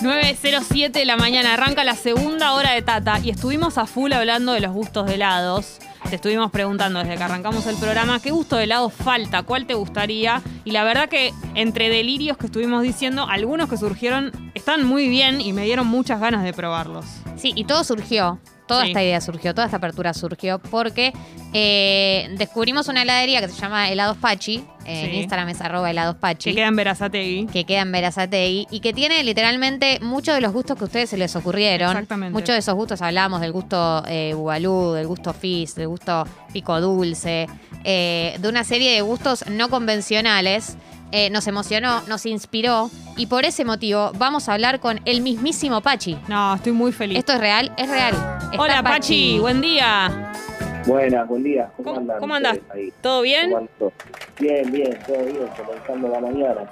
9.07 de la mañana, arranca la segunda hora de Tata y estuvimos a full hablando de los gustos de helados. Te estuvimos preguntando desde que arrancamos el programa qué gusto de helado falta, cuál te gustaría. Y la verdad que entre delirios que estuvimos diciendo, algunos que surgieron están muy bien y me dieron muchas ganas de probarlos. Sí, y todo surgió. Toda Sí. esta idea surgió, toda esta apertura surgió porque eh, descubrimos una heladería que se llama Helados Pachi. En Sí. Instagram es arroba helados Pachi. Que queda en Verazategui. que queda en Verazategui y que tiene literalmente muchos de los gustos que a ustedes se les ocurrieron. Exactamente. Muchos de esos gustos hablábamos del gusto eh, bubalú, del gusto fizz, del gusto pico dulce, eh, de una serie de gustos no convencionales. Eh, nos emocionó, nos inspiró y por ese motivo vamos a hablar con el mismísimo Pachi. No, estoy muy feliz. ¿Esto es real? Es real. Está Hola Pachi, buen día. Buenas, buen día. ¿Cómo, ¿Cómo, andan? cómo andás? ahí? ¿Todo bien? Bien, bien, todo bien, comenzando la mañana.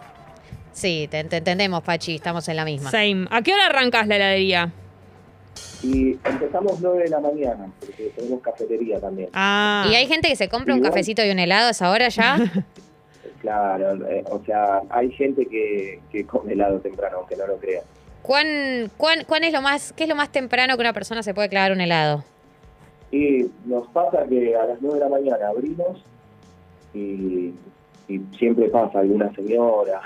Sí, te, te entendemos, Pachi, estamos en la misma. Same. ¿A qué hora arrancas la heladería? Y empezamos 9 de la mañana, porque tenemos cafetería también. Ah. ¿Y hay gente que se compra un Igual. cafecito y un helado a esa hora ya? Claro, eh, o sea, hay gente que, que come helado temprano, aunque no lo crea. ¿Cuán, cuán, cuán es lo más, ¿Qué es lo más temprano que una persona se puede clavar un helado? Y nos pasa que a las 9 de la mañana abrimos y, y siempre pasa alguna señora.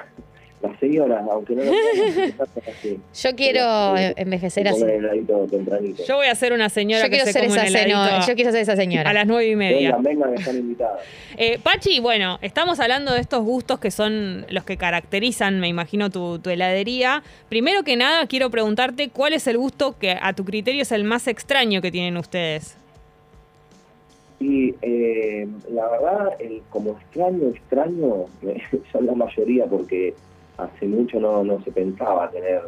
Las señoras, aunque no lo crean. Yo quiero eh, envejecer así. Yo voy a ser una señora Yo que quiero se ser come esa un heladito señora. Yo quiero ser esa a señora. las nueve y media. Vengan, vengan, están invitadas. Eh, Pachi, bueno, estamos hablando de estos gustos que son los que caracterizan, me imagino, tu, tu heladería. Primero que nada, quiero preguntarte cuál es el gusto que a tu criterio es el más extraño que tienen ustedes. Y eh, la verdad, el, como extraño, extraño, son la mayoría porque hace mucho no, no se pensaba tener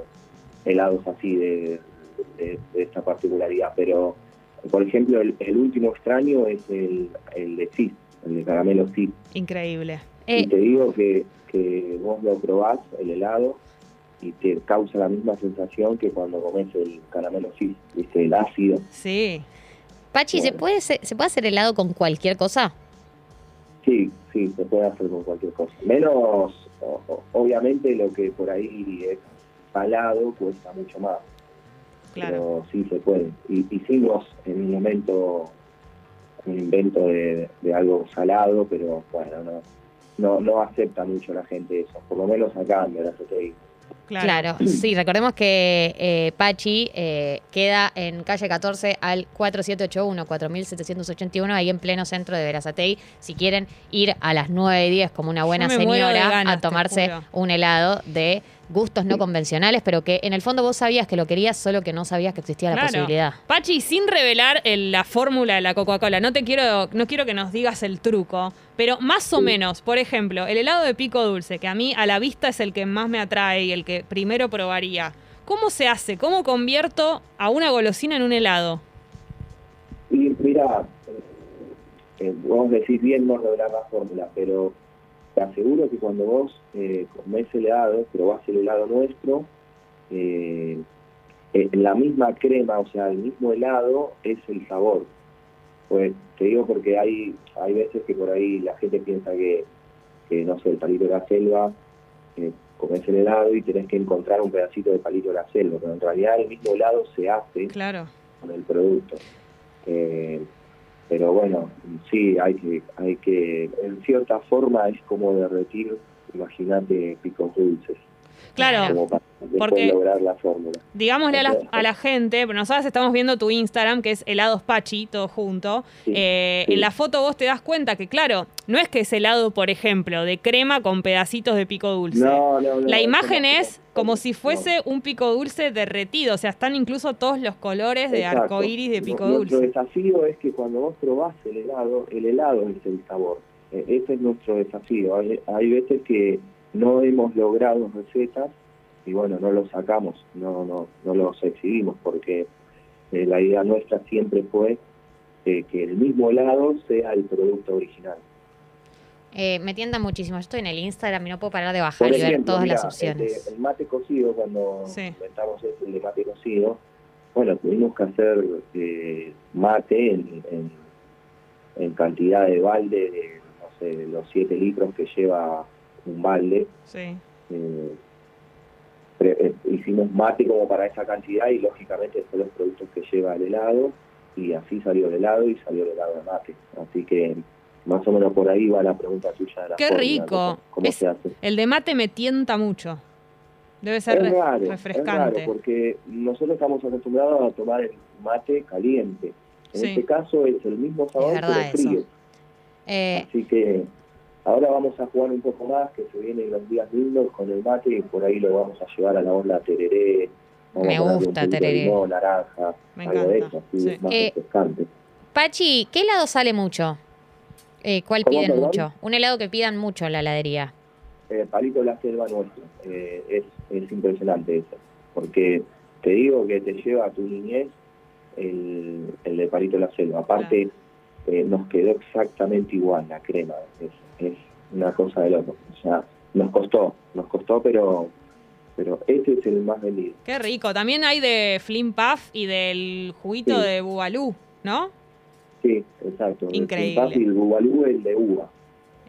helados así de, de- de esta particularidad. Pero, por ejemplo, el, el último extraño es el, el de Cis, el de caramelo Cis. Increíble. Eh, Y te digo que, que vos lo probás, el helado, y te causa la misma sensación que cuando comes el caramelo Cis, ¿viste? El ácido. Sí. Pachi, ¿se puede, hacer- ¿se puede hacer helado con cualquier cosa? Sí, sí, se puede hacer con cualquier cosa. Menos, o- obviamente, lo que por ahí es salado cuesta mucho más. Claro. Pero sí se puede. Y, hicimos en un momento un invento de, de algo salado, pero bueno, no, no, no acepta mucho la gente eso. Por lo menos acá en Verazategui. Claro. Claro, sí, recordemos que eh, Pachi eh, queda en calle 14 al 4781, 4781, ahí en pleno centro de Verazatei. Si quieren ir a las 9 y 10 como una buena señora ganas, a tomarse un helado de gustos no convencionales, pero que en el fondo vos sabías que lo querías, solo que no sabías que existía la Claro. posibilidad. Pachi, sin revelar el- la fórmula de la Coca-Cola, no te quiero, no quiero que nos digas el truco, pero más o menos, por ejemplo, el helado de pico dulce, que a mí a la vista es el que más me atrae y el que primero probaría. ¿Cómo se hace? ¿Cómo convierto a una golosina en un helado? Y mira, eh, vos decís bien no revelar la fórmula, pero te aseguro que cuando vos eh, comés el helado, probás el helado nuestro, eh, eh, la misma crema, o sea, el mismo helado es el sabor. Pues te digo porque hay hay veces que por ahí la gente piensa que, que no sé, el palito de la selva, eh, comés el helado y tenés que encontrar un pedacito de palito de la selva, pero en realidad el mismo helado se hace Claro. con el producto. Pero bueno, sí, hay que, hay que, en cierta forma es como derretir, imagínate, picos dulces, Claro. porque- lograr la fórmula. Digámosle a la, a la gente, pero nosotros estamos viendo tu Instagram, que es helados Pachi, todo junto. Sí, Eh, sí. En la foto vos te das cuenta que, claro, no es que es helado, por ejemplo, de crema con pedacitos de pico dulce. No, no, no, La imagen es como si fuese un pico dulce derretido, o sea, están incluso todos los colores de Exacto. arco iris de pico Nuestro dulce. desafío es que cuando vos probás el helado, el helado es el sabor. Eh, ese es nuestro desafío. Hay, hay veces que no hemos logrado recetas y bueno, no los sacamos, no, no, no los exhibimos porque eh, la idea nuestra siempre fue eh, que el mismo helado sea el producto original. Eh, me tienta muchísimo. Yo estoy en el Instagram y no puedo parar de bajar y ver ejemplo, todas mira, las opciones. este, el mate cocido, cuando Sí. inventamos este, el de mate cocido, bueno, tuvimos que hacer eh, mate en, en, en cantidad de balde, de, no sé, de los 7 litros que lleva un balde. Sí. eh, eh, hicimos mate como para esa cantidad y lógicamente son los productos que lleva el helado y así salió el helado y salió el helado de mate. Así que más o menos por ahí va la pregunta tuya de la Qué rico. ¿Cómo, Es- se hace? El de mate me tienta mucho. Debe ser es refrescante. raro, porque nosotros estamos acostumbrados a tomar el mate caliente. En Sí. este caso es el mismo sabor, pero frío. Eh, Así que ahora vamos a jugar un poco más, que se vienen los días lindos con el mate y por ahí lo vamos a llevar a la onda tereré. Vamos Me a ponerle un gusta de tereré. limón, naranja, Me algo de encanta, eso, así sí. más Eh, refrescante. Pachi, ¿qué helado sale mucho? Eh, ¿Cuál ¿Cómo, piden perdón? mucho? Un helado que pidan mucho en la heladería. Eh, palito de la selva nuestro, eh, es, es impresionante eso, porque te digo que te lleva a tu niñez el, el de palito de la selva. Aparte, eh, nos quedó exactamente igual la crema, es, es una cosa de loco. O sea, nos costó, nos costó, pero pero este es el más vendido. Qué rico. También hay de Flim Puff y del juguito Sí. de Bubalú, ¿no? Sí, exacto. El Increíble. Chimpás y el bubalú, el de uva.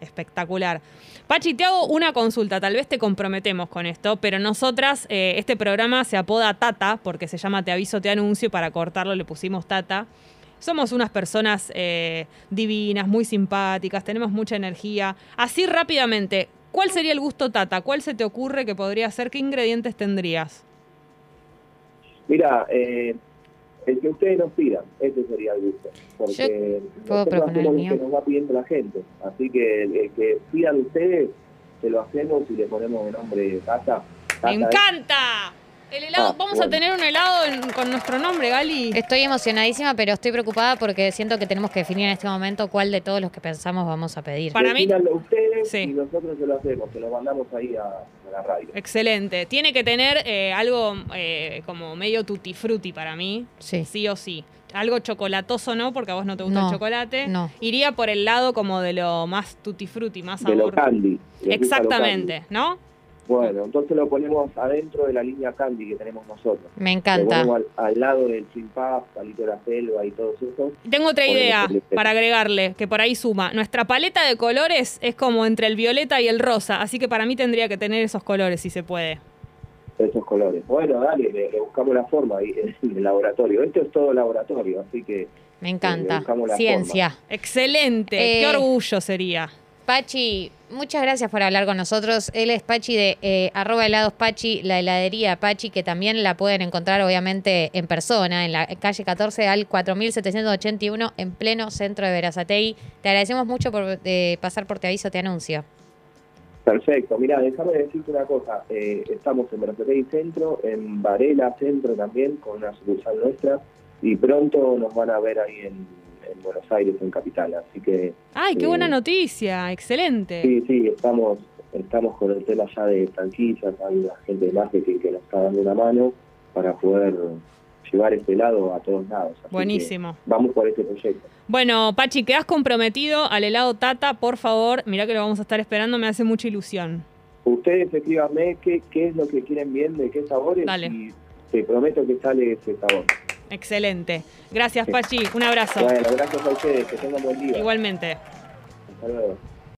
Espectacular. Pachi, te hago una consulta, tal vez te comprometemos con esto, pero nosotras, eh, este programa se apoda Tata, porque se llama Te aviso, te anuncio, y para cortarlo le pusimos Tata. Somos unas personas eh, divinas, muy simpáticas, tenemos mucha energía. Así rápidamente, ¿cuál sería el gusto Tata? ¿Cuál se te ocurre que podría ser? ¿Qué ingredientes tendrías? Mira, eh, el que ustedes nos pidan, ese sería el gusto. Porque puedo nosotros proponer hacemos el lo mío. que nos va pidiendo la gente. Así que el, el que pidan ustedes, se lo hacemos y le ponemos el nombre de Tata. Tata ¡Me es- encanta! El helado, Ah, vamos a tener un helado en- con nuestro nombre, Gali. Estoy emocionadísima, pero estoy preocupada porque siento que tenemos que definir en este momento cuál de todos los que pensamos vamos a pedir. Para mí- ustedes Sí. y nosotros se lo hacemos, se lo mandamos ahí a, a la radio. Excelente. Tiene que tener eh, algo eh, como medio tutti frutti para mí. Sí. Sí o sí. Algo chocolatoso no, porque a vos no te gusta No, el chocolate. no. Iría por el lado como de lo más tutti frutti, más De lo sabor. candy. les gusta lo Exactamente, ¿no? Bueno, entonces lo ponemos adentro de la línea candy que tenemos nosotros. Me encanta. al, al lado del chimpás, palito de la selva y todo eso. Tengo otra idea este. para agregarle, que por ahí suma. Nuestra paleta de colores es como entre el violeta y el rosa, así que para mí tendría que tener esos colores si se puede. esos colores. Bueno, dale, le, le buscamos la forma ahí en el laboratorio. Esto es todo laboratorio, así que Me le encanta. buscamos la Ciencia. Excelente. Eh, Qué orgullo sería. Pachi, muchas gracias por hablar con nosotros. Él es Pachi de eh, arroba helados Pachi, la heladería Pachi, que también la pueden encontrar obviamente en persona, en la calle 14 al 4781, en pleno centro de Verazatei. Te agradecemos mucho por eh, pasar por Te Aviso, Te Anuncio. perfecto. Mira, déjame decirte una cosa. Eh, estamos en Brazatei Centro, en Varela Centro también, con una sucursal nuestra, y pronto nos van a ver ahí en, en Buenos Aires, en Capital. Así que Ay, qué eh, buena noticia. Excelente. sí, sí, estamos estamos con el tema ya de franquicias, hay una gente de marketing que nos está dando una mano para poder llevar este lado a todos lados. Así que Buenísimo. Vamos por este proyecto. Bueno, Pachi, quedas comprometido al helado Tata, por favor. Mirá que lo vamos a estar esperando, me hace mucha ilusión. Ustedes escríbanme qué, qué es lo que quieren bien, de qué sabores, Dale. y te prometo que sale ese sabor. Excelente. Gracias, Pachi. Un abrazo. Bueno, gracias a ustedes, que tengan buen día. Igualmente. Hasta luego.